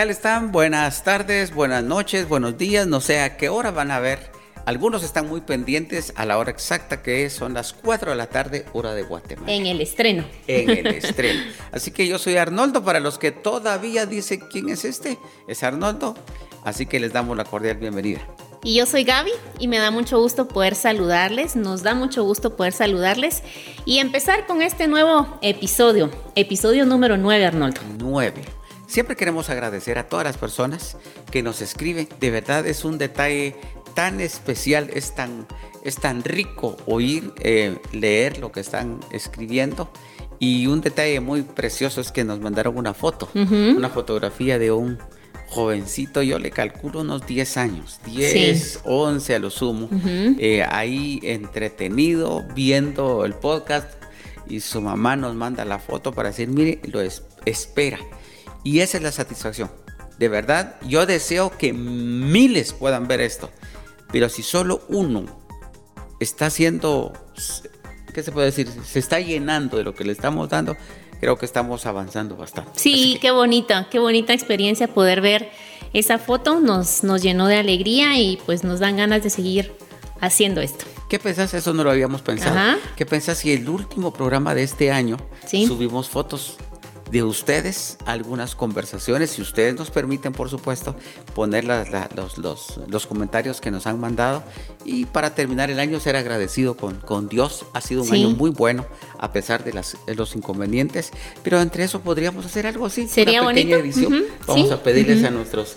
¿Qué tal están? Buenas tardes, buenas noches, buenos días, no sé a qué hora van a ver. Algunos están muy pendientes a la hora exacta que es, son las 4 de la tarde, hora de Guatemala. En el estreno. En el estreno. Así que yo soy Arnoldo, para los que todavía dicen quién es este, es Arnoldo. Así que les damos la cordial bienvenida. Y yo soy Gaby y me da mucho gusto poder saludarles, nos da mucho gusto poder saludarles y empezar con este nuevo episodio, episodio número 9, Arnoldo. 9. Siempre queremos agradecer a todas las personas que nos escriben. De verdad es un detalle tan especial, es tan, es tan rico oír, eh, leer lo que están escribiendo. Y un detalle muy precioso es que nos mandaron una foto, una fotografía de un jovencito, yo le calculo unos 10 años, 10, 11 a lo sumo, eh, ahí entretenido, viendo el podcast y su mamá nos manda la foto para decir, mire, lo espera. Y esa es la satisfacción. De verdad, yo deseo que miles puedan ver esto. Pero si solo uno está haciendo, ¿qué se puede decir? Se está llenando de lo que le estamos dando, creo que estamos avanzando bastante. Sí, qué bonita, qué bonita experiencia poder ver esa foto. Nos, nos llenó de alegría y pues nos dan ganas de seguir haciendo esto. ¿Qué pensás? Eso no lo habíamos pensado. ¿Qué pensás si el último programa de este año subimos fotos de ustedes algunas conversaciones, si ustedes nos permiten, por supuesto, poner los, los, comentarios que nos han mandado. Y para terminar el año, ser agradecido con, con Dios. Ha sido un año muy bueno, a pesar de, las, los inconvenientes. Pero entre eso podríamos hacer algo así. Sería una pequeña edición. Vamos a pedirles a nuestros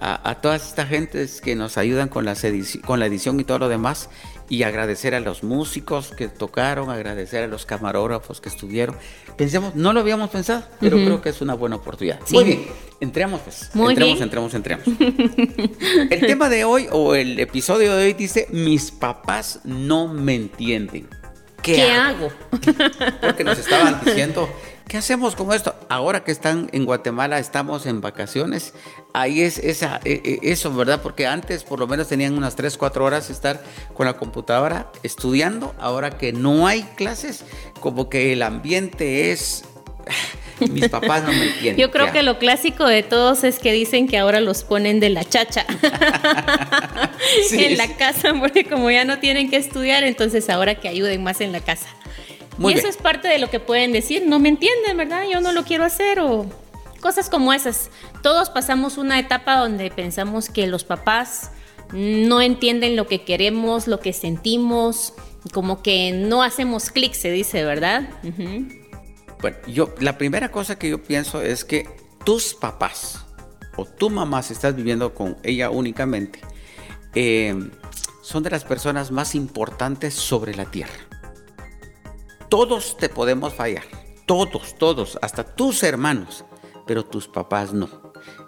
a, todas estas gentes que nos ayudan con, las con la edición y todo lo demás y agradecer a los músicos que tocaron, agradecer a los camarógrafos que estuvieron. Pensemos, no lo habíamos pensado, pero creo que es una buena oportunidad. Muy bien, entremos pues. Muy entremos, entremos, entremos, el tema de hoy o el episodio de hoy dice, mis papás no me entienden. ¿Qué, hago? Porque nos estaban diciendo ¿Qué hacemos con esto? Ahora que están en Guatemala, estamos en vacaciones. Ahí es esa, e, e, eso, ¿verdad? Porque antes por lo menos tenían unas 3, 4 horas estar con la computadora estudiando. Ahora que no hay clases, como que el ambiente es... Mis papás no me entienden. Yo creo que lo clásico de todos es que dicen que ahora los ponen de la chacha en la casa, porque como ya no tienen que estudiar, entonces ahora que ayuden más en la casa y eso es parte de lo que pueden decir, no me entienden, ¿verdad? Yo no lo quiero hacer o cosas como esas. Todos pasamos una etapa donde pensamos que los papás no entienden lo que queremos, lo que sentimos, como que no hacemos clic, se dice, ¿verdad? Bueno, yo, la primera cosa que yo pienso es que tus papás o tu mamá, si estás viviendo con ella únicamente, eh, son de las personas más importantes sobre la tierra todos te podemos fallar. Todos, todos, hasta tus hermanos, pero tus papás no.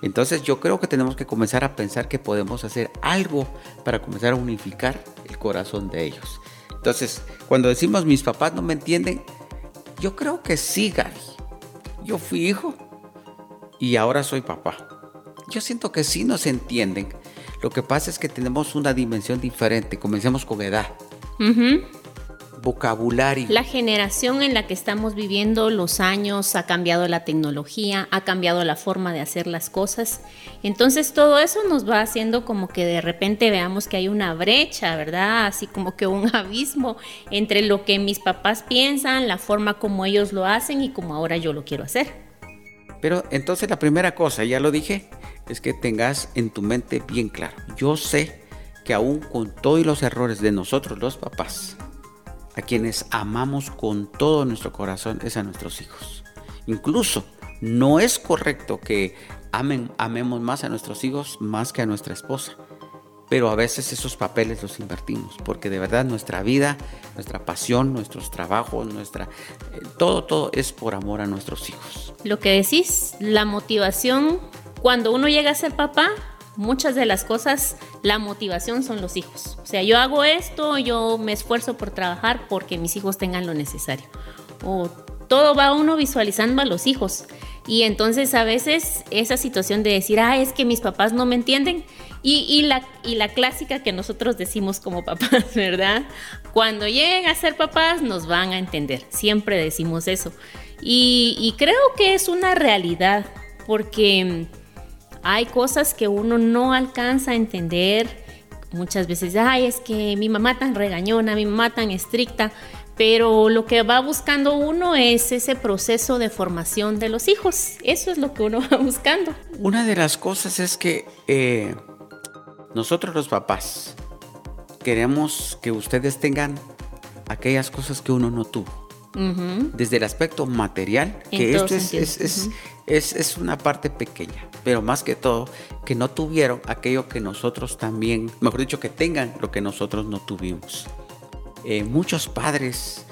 Entonces yo creo que tenemos que comenzar a pensar que podemos hacer algo para comenzar a unificar el corazón de ellos. Entonces, cuando decimos mis papás no me entienden, yo creo que sí, Gary. Yo fui hijo y ahora soy papá. Yo siento que sí nos entienden. Lo que pasa es que tenemos una dimensión diferente. Comencemos con edad vocabulario. La generación en la que estamos viviendo, los años, ha cambiado la tecnología, ha cambiado la forma de hacer las cosas. Entonces todo eso nos va haciendo como que de repente veamos que hay una brecha, ¿verdad? Así como que un abismo entre lo que mis papás piensan, la forma como ellos lo hacen y como ahora yo lo quiero hacer. Pero entonces la primera cosa, ya lo dije, es que tengas en tu mente bien claro. Yo sé que aún con todos los errores de nosotros los papás, a quienes amamos con todo nuestro corazón es a nuestros hijos. Incluso no es correcto que amen, amemos más a nuestros hijos más que a nuestra esposa. Pero a veces esos papeles los invertimos, porque de verdad nuestra vida, nuestra pasión, nuestros trabajos, nuestra eh, todo todo es por amor a nuestros hijos. Lo que decís, la motivación cuando uno llega a ser papá muchas de las cosas, la motivación son los hijos. O sea, yo hago esto, yo me esfuerzo por trabajar porque mis hijos tengan lo necesario. O todo va uno visualizando a los hijos. Y entonces a veces esa situación de decir, ah, es que mis papás no me entienden. Y, la, y la clásica que nosotros decimos como papás, ¿verdad? Cuando lleguen a ser papás nos van a entender. Siempre decimos eso. y creo que es una realidad porque hay cosas que uno no alcanza a entender. Muchas veces, ay, es que mi mamá tan regañona, mi mamá tan estricta, pero lo que va buscando uno es ese proceso de formación de los hijos. Eso es lo que uno va buscando. Una de las cosas es que eh, nosotros los papás queremos que ustedes tengan aquellas cosas que uno no tuvo. Desde el aspecto material, que esto es, es, es, es, una parte pequeña, pero más que todo, que no tuvieron aquello que nosotros también, mejor dicho, que tengan lo que nosotros no tuvimos. Eh, muchos padres,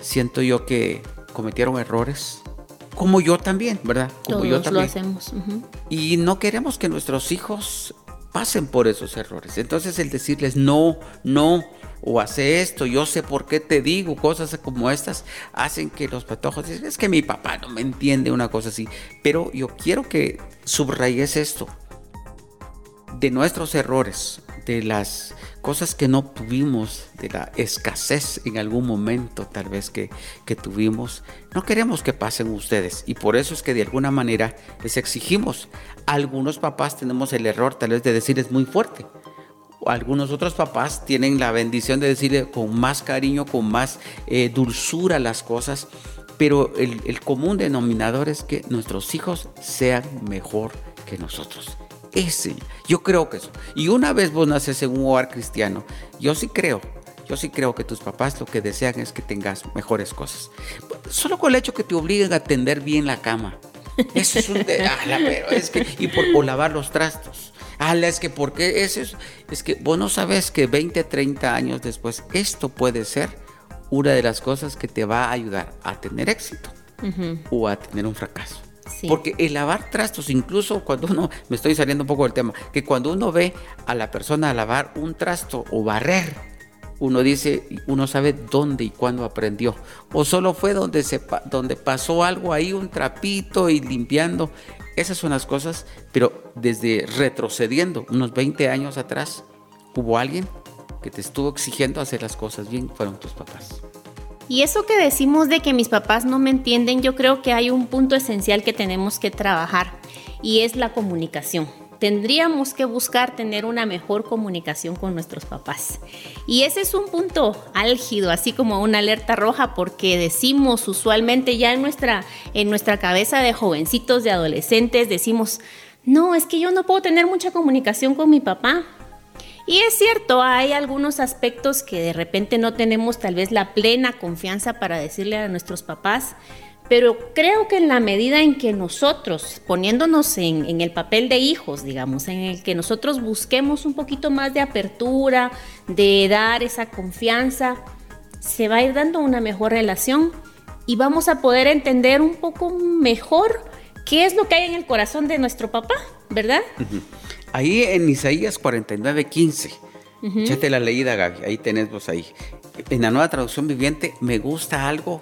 siento yo que cometieron errores, como yo también, ¿verdad? Como yo también. lo hacemos. Y no queremos que nuestros hijos pasen por esos errores. Entonces el decirles no, no, o hace esto, yo sé por qué te digo, cosas como estas, hacen que los patojos dicen, es que mi papá no me entiende una cosa así. Pero yo quiero que subrayes esto, de nuestros errores, de las cosas que no tuvimos, de la escasez en algún momento tal vez que, que tuvimos, no queremos que pasen ustedes. Y por eso es que de alguna manera les exigimos. Algunos papás tenemos el error tal vez de decirles muy fuerte algunos otros papás tienen la bendición de decirle con más cariño, con más eh, dulzura las cosas, pero el, común denominador es que nuestros hijos sean mejor que nosotros. Ese, yo creo que eso. Y una vez vos naces en un hogar cristiano, yo sí creo, yo sí creo que tus papás lo que desean es que tengas mejores cosas. Solo con el hecho que te obliguen a tender bien la cama. Eso es un... De, pero es que, y por, o lavar los trastos ala, es que porque eso es, es que vos no sabes que 20, 30 años después esto puede ser una de las cosas que te va a ayudar a tener éxito o a tener un fracaso. Porque el lavar trastos, incluso cuando uno, me estoy saliendo un poco del tema, que cuando uno ve a la persona lavar un trasto o barrer, uno dice, uno sabe dónde y cuándo aprendió. O solo fue donde, se, donde pasó algo ahí, un trapito y limpiando. Esas son las cosas, pero desde retrocediendo unos 20 años atrás, hubo alguien que te estuvo exigiendo hacer las cosas bien, fueron tus papás. Y eso que decimos de que mis papás no me entienden, yo creo que hay un punto esencial que tenemos que trabajar y es la comunicación tendríamos que buscar tener una mejor comunicación con nuestros papás. Y ese es un punto álgido, así como una alerta roja, porque decimos usualmente ya en nuestra, en nuestra cabeza de jovencitos, de adolescentes, decimos, no, es que yo no puedo tener mucha comunicación con mi papá. Y es cierto, hay algunos aspectos que de repente no tenemos tal vez la plena confianza para decirle a nuestros papás, pero creo que en la medida en que nosotros, poniéndonos en, el papel de hijos, digamos, en el que nosotros busquemos un poquito más de apertura, de dar esa confianza, se va a ir dando una mejor relación y vamos a poder entender un poco mejor qué es lo que hay en el corazón de nuestro papá, ¿verdad? Ahí en Isaías 49, 15. la leída, Gaby. Ahí tenés vos ahí. En la nueva traducción viviente me gusta algo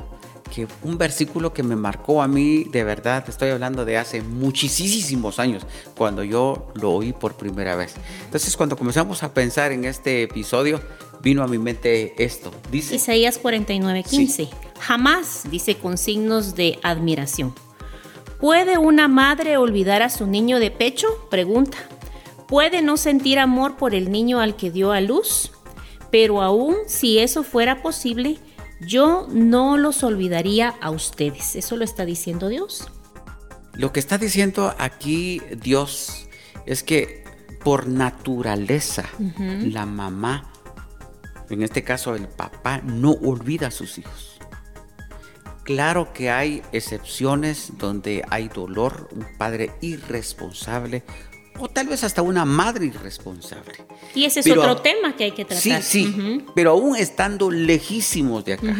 que un versículo que me marcó a mí, de verdad, estoy hablando de hace muchísimos años, cuando yo lo oí por primera vez. Entonces, cuando comenzamos a pensar en este episodio, vino a mi mente esto. Dice Isaías 49:15. Jamás, dice con signos de admiración. ¿Puede una madre olvidar a su niño de pecho? Pregunta. ¿Puede no sentir amor por el niño al que dio a luz? Pero aún si eso fuera posible, yo no los olvidaría a ustedes. Eso lo está diciendo Dios. Lo que está diciendo aquí Dios es que por naturaleza la mamá, en este caso el papá, no olvida a sus hijos. Claro que hay excepciones donde hay dolor, un padre irresponsable o tal vez hasta una madre irresponsable. Y ese es otro tema que hay que tratar. Sí, sí, pero aún estando lejísimos de acá,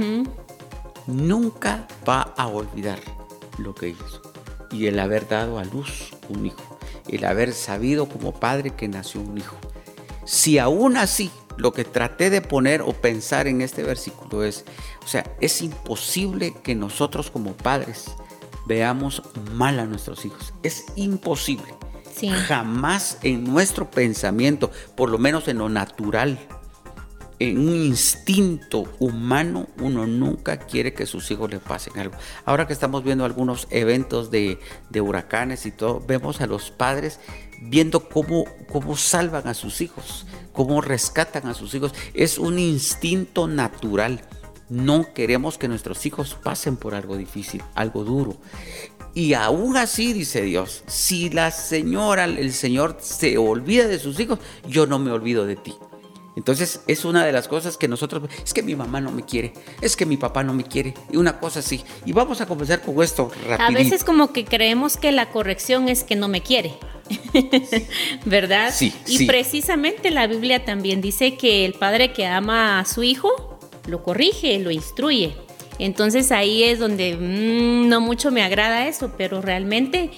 nunca va a olvidar lo que hizo. Y el haber dado a luz un hijo, el haber sabido como padre que nació un hijo. Si aún así lo que traté de poner o pensar en este versículo es, o sea, es imposible que nosotros como padres veamos mal a nuestros hijos. Es imposible. Jamás en nuestro pensamiento, por lo menos en lo natural, en un instinto humano, uno nunca quiere que sus hijos le pasen algo. Ahora que estamos viendo algunos eventos de, huracanes y todo, vemos a los padres viendo cómo, cómo salvan a sus hijos, cómo rescatan a sus hijos. Es un instinto natural. No queremos que nuestros hijos pasen por algo difícil, algo duro. Y aún así, dice Dios, si la señora, el Señor se olvida de sus hijos, yo no me olvido de ti. Entonces es una de las cosas que nosotros, es que mi mamá no me quiere, es que mi papá no me quiere, y una cosa así. Y vamos a comenzar con esto rápido. A veces como que creemos que la corrección es que no me quiere. ¿Verdad? Sí. Y precisamente la Biblia también dice que el padre que ama a su hijo lo corrige, lo instruye. Entonces ahí es donde mm, no mucho me agrada eso, pero realmente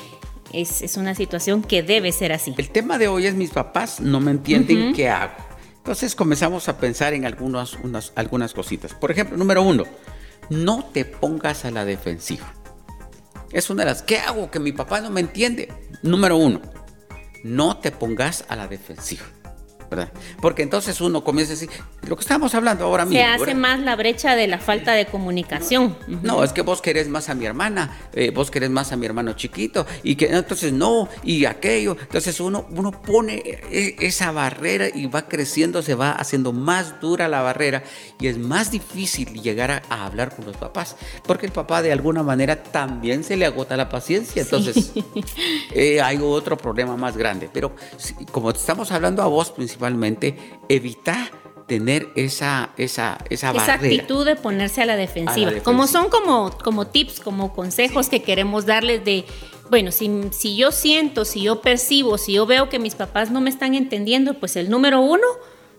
es, una situación que debe ser así. El tema de hoy es mis papás no me entienden qué hago. Entonces comenzamos a pensar en algunas, algunas cositas. Por ejemplo, número uno, no te pongas a la defensiva. Es una de las, ¿qué hago? Que mi papá no me entiende. Número uno, no te pongas a la defensiva. Porque entonces uno comienza a decir, lo que estamos hablando ahora mismo. Se hace más la brecha de la falta de comunicación. No, es que vos querés más a mi hermana, eh, vos querés más a mi hermano chiquito, y que entonces no, y aquello. Entonces uno, uno pone e, esa barrera y va creciendo, se va haciendo más dura la barrera y es más difícil llegar a, hablar con los papás, porque el papá de alguna manera también se le agota la paciencia. Entonces eh, hay otro problema más grande. Pero como estamos hablando a vos principalmente, principalmente, evita tener esa, esa, esa, esa actitud de ponerse a la, defensiva. Como son como, como tips, como consejos que queremos darles de, bueno, si, si yo siento, si yo percibo, si yo veo que mis papás no me están entendiendo, pues el número uno,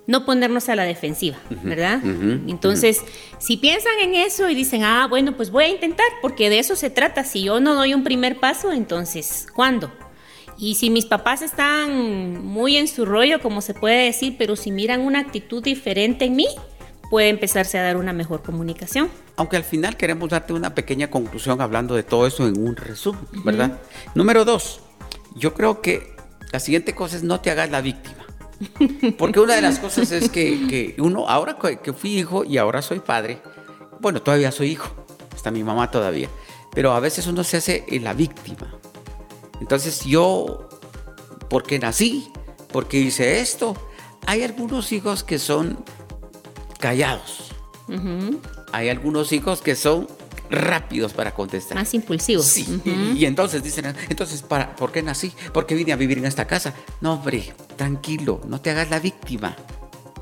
no ponernos a la defensiva, ¿verdad? Entonces, si piensan en eso y dicen, ah, bueno, pues voy a intentar, porque de eso se trata. Si yo no doy un primer paso, entonces, ¿cuándo? Y si mis papás están muy en su rollo, como se puede decir, pero si miran una actitud diferente en mí, puede empezarse a dar una mejor comunicación. Aunque al final queremos darte una pequeña conclusión hablando de todo eso en un resumen, ¿verdad? Número dos, yo creo que la siguiente cosa es no te hagas la víctima. Porque una de las cosas es que, que uno, ahora que fui hijo y ahora soy padre, bueno, todavía soy hijo, está mi mamá todavía, pero a veces uno se hace la víctima. Entonces yo, porque nací, porque hice esto, hay algunos hijos que son callados. Hay algunos hijos que son rápidos para contestar. Más impulsivos. Sí. y, entonces dicen, entonces, para, ¿por qué nací? ¿Por qué vine a vivir en esta casa? No, hombre, tranquilo, no te hagas la víctima.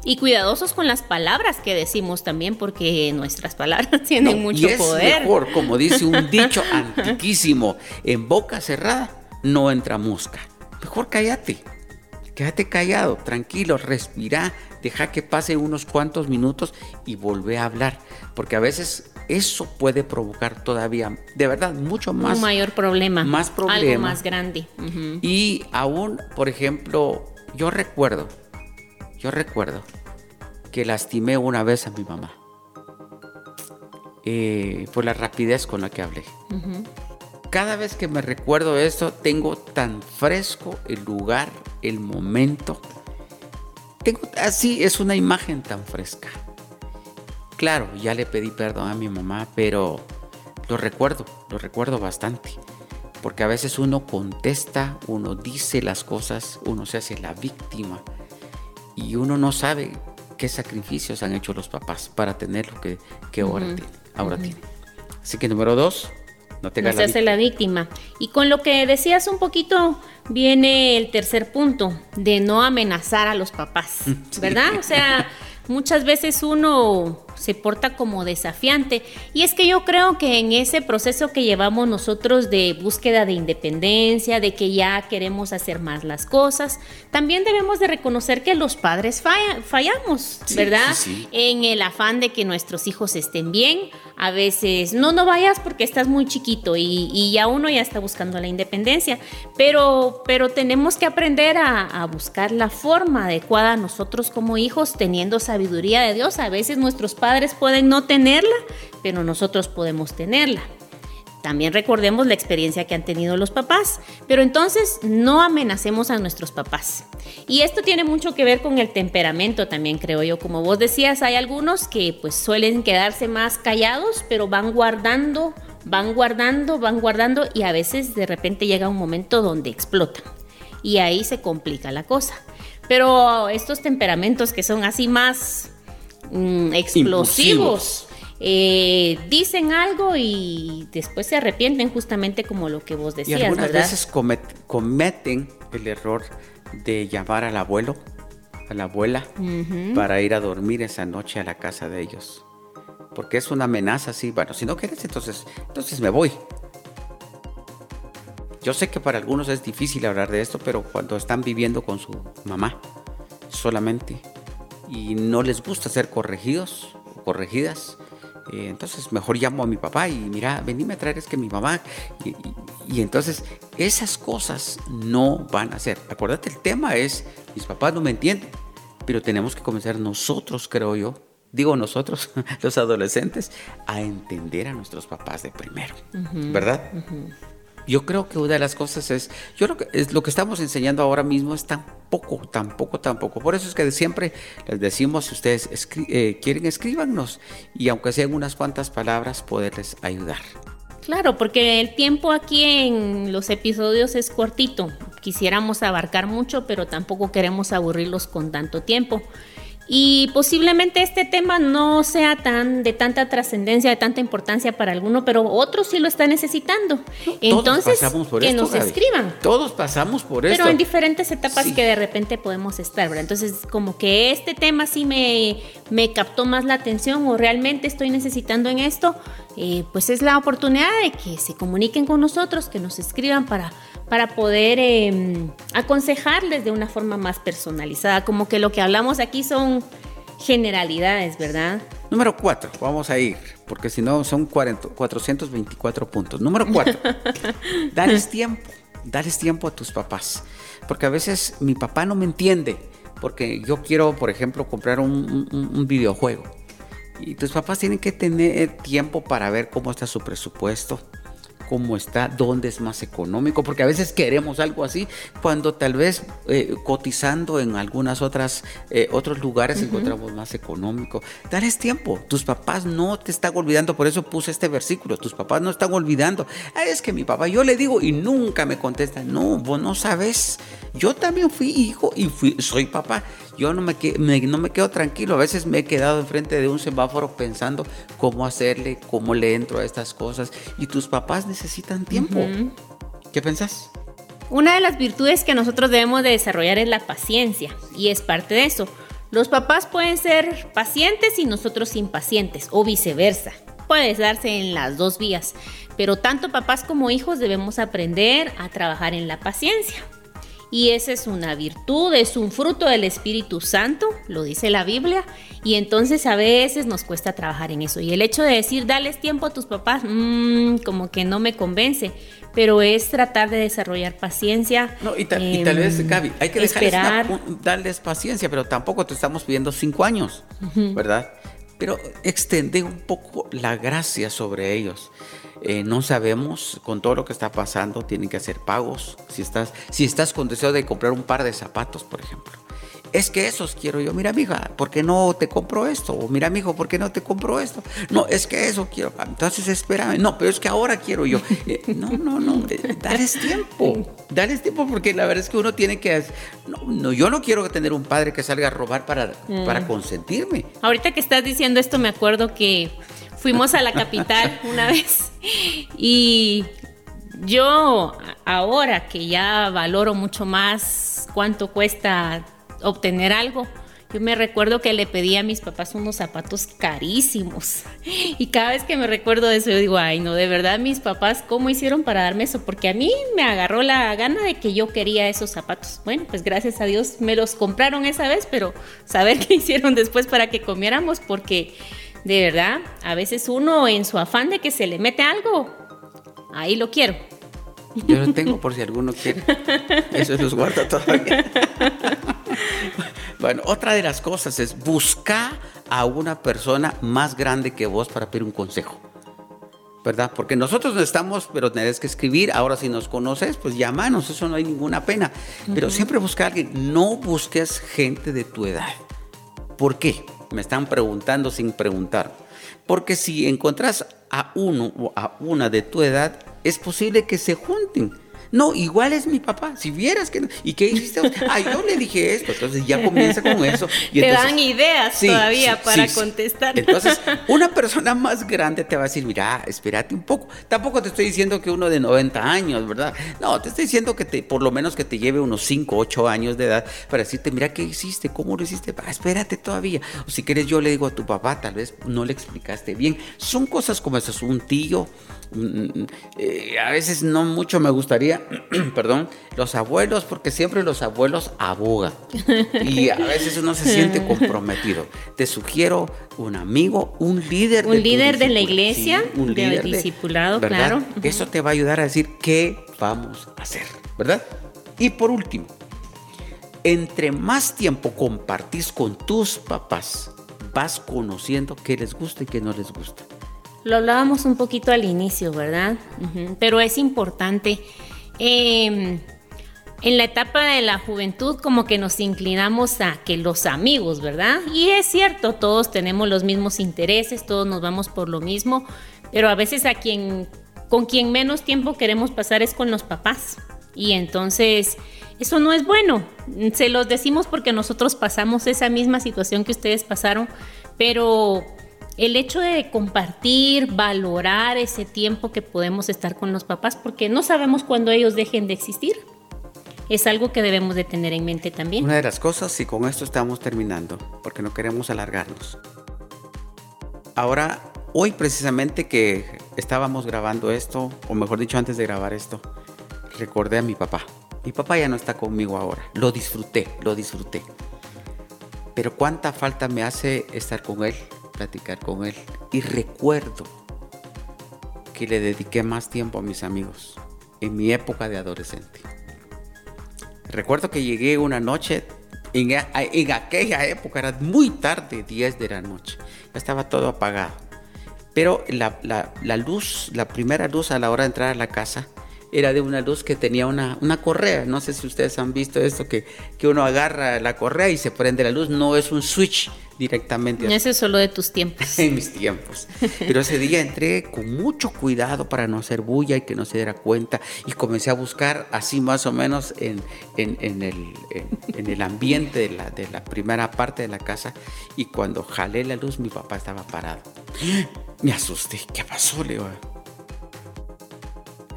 Y cuidadosos con las palabras que decimos también, porque nuestras palabras tienen mucho y es Mejor, como dice un dicho antiquísimo, en boca cerrada no entra mosca. Mejor cállate. Quédate callado, tranquilo, respira, deja que pase unos cuantos minutos y vuelve a hablar. Porque a veces eso puede provocar todavía, de verdad, mucho más. Un mayor problema. Más problema. Algo más grande. Y aún, por ejemplo, yo recuerdo, yo recuerdo que lastimé una vez a mi mamá. Eh, por la rapidez con la que hablé cada vez que me recuerdo esto, tengo tan fresco el lugar, el momento. Tengo, así es una imagen tan fresca. Claro, ya le pedí perdón a mi mamá, pero lo recuerdo, lo recuerdo bastante. Porque a veces uno contesta, uno dice las cosas, uno se hace la víctima y uno no sabe qué sacrificios han hecho los papás para tener lo que, ahora, tiene, Así que número dos, no, te se hace la víctima. Y con lo que decías un poquito, viene el tercer punto, de no amenazar a los papás, ¿verdad? O sea, muchas veces uno se porta como desafiante. Y es que yo creo que en ese proceso que llevamos nosotros de búsqueda de independencia, de que ya queremos hacer más las cosas, también debemos de reconocer que los padres fallamos, ¿verdad? En el afán de que nuestros hijos estén bien. A veces, no, no vayas porque estás muy chiquito y, ya uno ya está buscando la independencia. Pero, pero tenemos que aprender a, a buscar la forma adecuada nosotros como hijos, teniendo sabiduría de Dios. A veces nuestros padres padres pueden no tenerla, pero nosotros podemos tenerla. También recordemos la experiencia que han tenido los papás, pero entonces no amenacemos a nuestros papás. Y esto tiene mucho que ver con el temperamento también, creo yo. Como vos decías, hay algunos que pues suelen quedarse más callados, pero van guardando, van guardando, van guardando y a veces de repente llega un momento donde explotan. Y ahí se complica la cosa. Pero estos temperamentos que son así más mm, explosivos, eh, dicen algo y después se arrepienten justamente como lo que vos decías. Y algunas veces cometen el error de llamar al abuelo, a la abuela, para ir a dormir esa noche a la casa de ellos. Porque es una amenaza, sí, bueno, si no quieres, entonces, entonces me voy. Yo sé que para algunos es difícil hablar de esto, pero cuando están viviendo con su mamá solamente y no les gusta ser corregidos o corregidas, eh, entonces mejor llamo a mi papá y mira, venime a traer es que mi mamá. Y, entonces esas cosas no van a ser. Acuérdate, el tema es, mis papás no me entienden, pero tenemos que comenzar nosotros, creo yo, digo nosotros, los adolescentes, a entender a nuestros papás de primero, ¿verdad? Yo creo que una de las cosas es, yo creo que es lo que estamos enseñando ahora mismo es tan poco, tan poco, tan poco. Por eso es que siempre les decimos, si ustedes eh, quieren, escríbanos y aunque sean unas cuantas palabras, poderles ayudar. Claro, porque el tiempo aquí en los episodios es cortito. Quisiéramos abarcar mucho, pero tampoco queremos aburrirlos con tanto tiempo. Y posiblemente este tema no sea tan de tanta trascendencia, de tanta importancia para alguno, pero otros sí lo están necesitando. Entonces, que nos escriban. Todos pasamos por eso. Pero en diferentes etapas que de repente podemos estar, ¿verdad? Entonces, como que este tema sí me, me captó más la atención o realmente estoy necesitando en esto, eh, pues es la oportunidad de que se comuniquen con nosotros, que nos escriban para para poder em, aconsejarles de una forma más personalizada. Como que lo que hablamos aquí son generalidades, ¿verdad? Número cuatro, vamos a ir, porque si no son 424 puntos. Número cuatro, dales tiempo, dales tiempo a tus papás, porque a veces mi papá no me entiende, porque yo quiero, por ejemplo, comprar un videojuego. Y tus papás tienen que tener tiempo para ver cómo está su presupuesto, cómo está, dónde es más económico, porque a veces queremos algo así, cuando tal vez eh, cotizando en algunas otras eh, otros lugares encontramos más económico. Dales tiempo, tus papás no te están olvidando, por eso puse este versículo, tus papás no están olvidando. Ah, es que mi papá, yo le digo y nunca me contesta, no, vos no sabes, yo también fui hijo y fui, soy papá yo no me, no me quedo tranquilo. A veces me he quedado enfrente de un semáforo pensando cómo hacerle, cómo le entro a estas cosas. Y tus papás necesitan tiempo. ¿Qué pensás? Una de las virtudes que nosotros debemos de desarrollar es la paciencia. Y es parte de eso. Los papás pueden ser pacientes y nosotros impacientes, o viceversa. Puede darse en las dos vías. Pero tanto papás como hijos debemos aprender a trabajar en la paciencia. Y esa es una virtud, es un fruto del Espíritu Santo, lo dice la Biblia, y entonces a veces nos cuesta trabajar en eso. Y el hecho de decir, dales tiempo a tus papás, mmm, como que no me convence, pero es tratar de desarrollar paciencia. No, y, tal vez, em, Gaby, hay que esperar. darles paciencia, pero tampoco te estamos pidiendo cinco años, ¿verdad? Pero extender un poco la gracia sobre ellos. Eh, no sabemos con todo lo que está pasando, tienen que hacer pagos. Si estás, si estás con deseo de comprar un par de zapatos, por ejemplo. Es que esos quiero yo. Mira, mija, ¿por qué no te compro esto? O mira, mijo, ¿por qué no te compro esto? No, es que eso quiero. Entonces espérame. No, pero es que ahora quiero yo. Eh, no, no, no. Eh, dales tiempo. Dales tiempo porque la verdad es que uno tiene que. No, no yo no quiero tener un padre que salga a robar para, para mm. consentirme. Ahorita que estás diciendo esto, me acuerdo que fuimos a la capital una vez y yo ahora que ya valoro mucho más cuánto cuesta obtener algo, yo me recuerdo que le pedí a mis papás unos zapatos carísimos. Y cada vez que me recuerdo de eso, yo digo, ay, no, de verdad, mis papás, ¿cómo hicieron para darme eso? Porque a mí me agarró la gana de que yo quería esos zapatos. Bueno, pues gracias a Dios me los compraron esa vez, pero saber qué hicieron después para que comiéramos, porque de verdad, a veces uno en su afán de que se le mete algo, ahí lo quiero. Yo lo tengo por si alguno quiere. Eso los guarda todavía. Bueno, otra de las cosas es buscar a una persona más grande que vos para pedir un consejo. ¿verdad? Porque nosotros no estamos, pero tenés que escribir. Ahora, si nos conoces, pues llámanos, eso no hay ninguna pena. Pero siempre busca a alguien. No busques gente de tu edad. ¿Por qué? Me están preguntando sin preguntar. Porque si encontrás a uno o a una de tu edad, es posible que se junten no, igual es mi papá. Si vieras que ¿Y qué hiciste? Ay, yo le dije esto. Entonces ya comienza con eso. te dan ideas todavía para contestar. Entonces, una persona más grande te va a decir, mira, espérate un poco. Tampoco te estoy diciendo que uno de 90 años, ¿verdad? No, te estoy diciendo que te, por lo menos que te lleve unos 5, 8 años de edad para decirte, mira, ¿qué hiciste? ¿Cómo lo hiciste? Ah, espérate todavía. O si quieres, yo le digo a tu papá, tal vez no le explicaste bien. Son cosas como esas. Un tío, eh, a veces no mucho me gustaría perdón, los abuelos, porque siempre los abuelos abogan y a veces uno se siente comprometido. Te sugiero un amigo, un líder. Un líder de la iglesia, un líder de discipulado, claro. Eso te va a ayudar a decir qué vamos a hacer, ¿verdad? Y por último, entre más tiempo compartís con tus papás, vas conociendo qué les gusta y qué no les gusta. Lo hablábamos un poquito al inicio, ¿verdad? Pero es importante Em, en la etapa de la juventud como que nos inclinamos a que los amigos, ¿verdad? Y es cierto, todos tenemos los mismos intereses, todos nos vamos por lo mismo, pero a veces a quien con quien menos tiempo queremos pasar es con los papás. Y entonces eso no es bueno. Se los decimos porque nosotros pasamos esa misma situación que ustedes pasaron, pero el hecho de compartir, valorar ese tiempo que podemos estar con los papás, porque no sabemos cuándo ellos dejen de existir. Es algo que debemos de tener en mente también. Una de las cosas, y con esto estamos terminando, porque no queremos alargarnos. Ahora, hoy precisamente que estábamos grabando esto, o mejor dicho, antes de grabar esto, recordé a mi papá. Mi papá ya no está conmigo ahora. Lo disfruté, lo disfruté. Pero cuánta falta me hace estar con él, platicar con él. Y recuerdo que le dediqué más tiempo a mis amigos en mi época de adolescente. Recuerdo que llegué una noche, en, aquella época era muy tarde, 10 de la noche, ya estaba todo apagado. Pero la, la, luz, la primera luz a la hora de entrar a la casa, era de una luz que tenía una, una correa. No sé si ustedes han visto esto, que, que uno agarra la correa y se prende la luz. No es un switch directamente. Ese es solo de tus tiempos. en mis tiempos. Pero ese día entré con mucho cuidado para no hacer bulla y que no se diera cuenta. Y comencé a buscar así más o menos en, en, en, el, en el, ambiente de la, de la primera parte de la casa. Y cuando jalé la luz, mi papá estaba parado. Me asusté. ¿Qué pasó, Leo?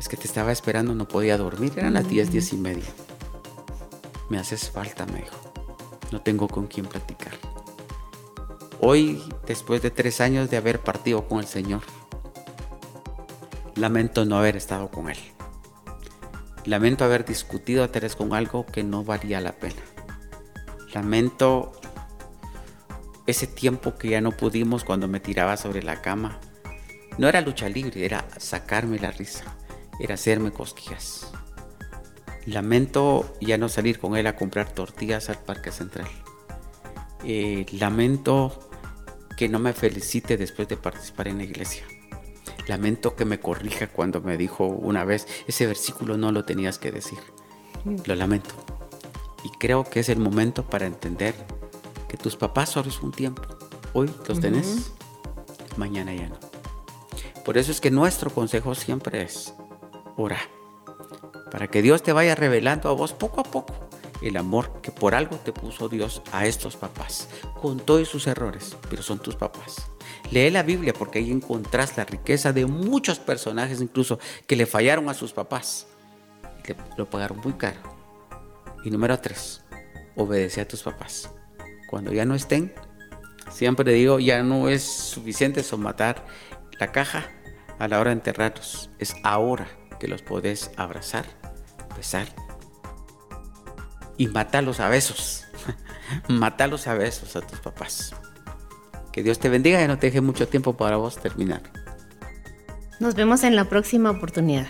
Es que te estaba esperando, no podía dormir. Eran las 10, 10 y media. Me haces falta, me dijo. No tengo con quién platicar. Hoy, después de tres años de haber partido con el Señor, lamento no haber estado con Él. Lamento haber discutido a Teresa con algo que no valía la pena. Lamento ese tiempo que ya no pudimos cuando me tiraba sobre la cama. No era lucha libre, era sacarme la risa era hacerme cosquillas. Lamento ya no salir con él a comprar tortillas al Parque Central. Eh, lamento que no me felicite después de participar en la iglesia. Lamento que me corrija cuando me dijo una vez, ese versículo no lo tenías que decir. Lo lamento. Y creo que es el momento para entender que tus papás solo es un tiempo. Hoy los tenés, mañana ya no. Por eso es que nuestro consejo siempre es, ora. Para que Dios te vaya revelando a vos poco a poco el amor que por algo te puso Dios a estos papás, con todos sus errores, pero son tus papás. Lee la Biblia porque ahí encontrás la riqueza de muchos personajes incluso que le fallaron a sus papás y que lo pagaron muy caro. Y número tres, obedece a tus papás. Cuando ya no estén, siempre digo, ya no es suficiente somatar la caja a la hora de enterrarlos, es ahora que los podés abrazar, besar y matarlos a besos. matarlos a besos a tus papás. Que Dios te bendiga y no te deje mucho tiempo para vos terminar. Nos vemos en la próxima oportunidad.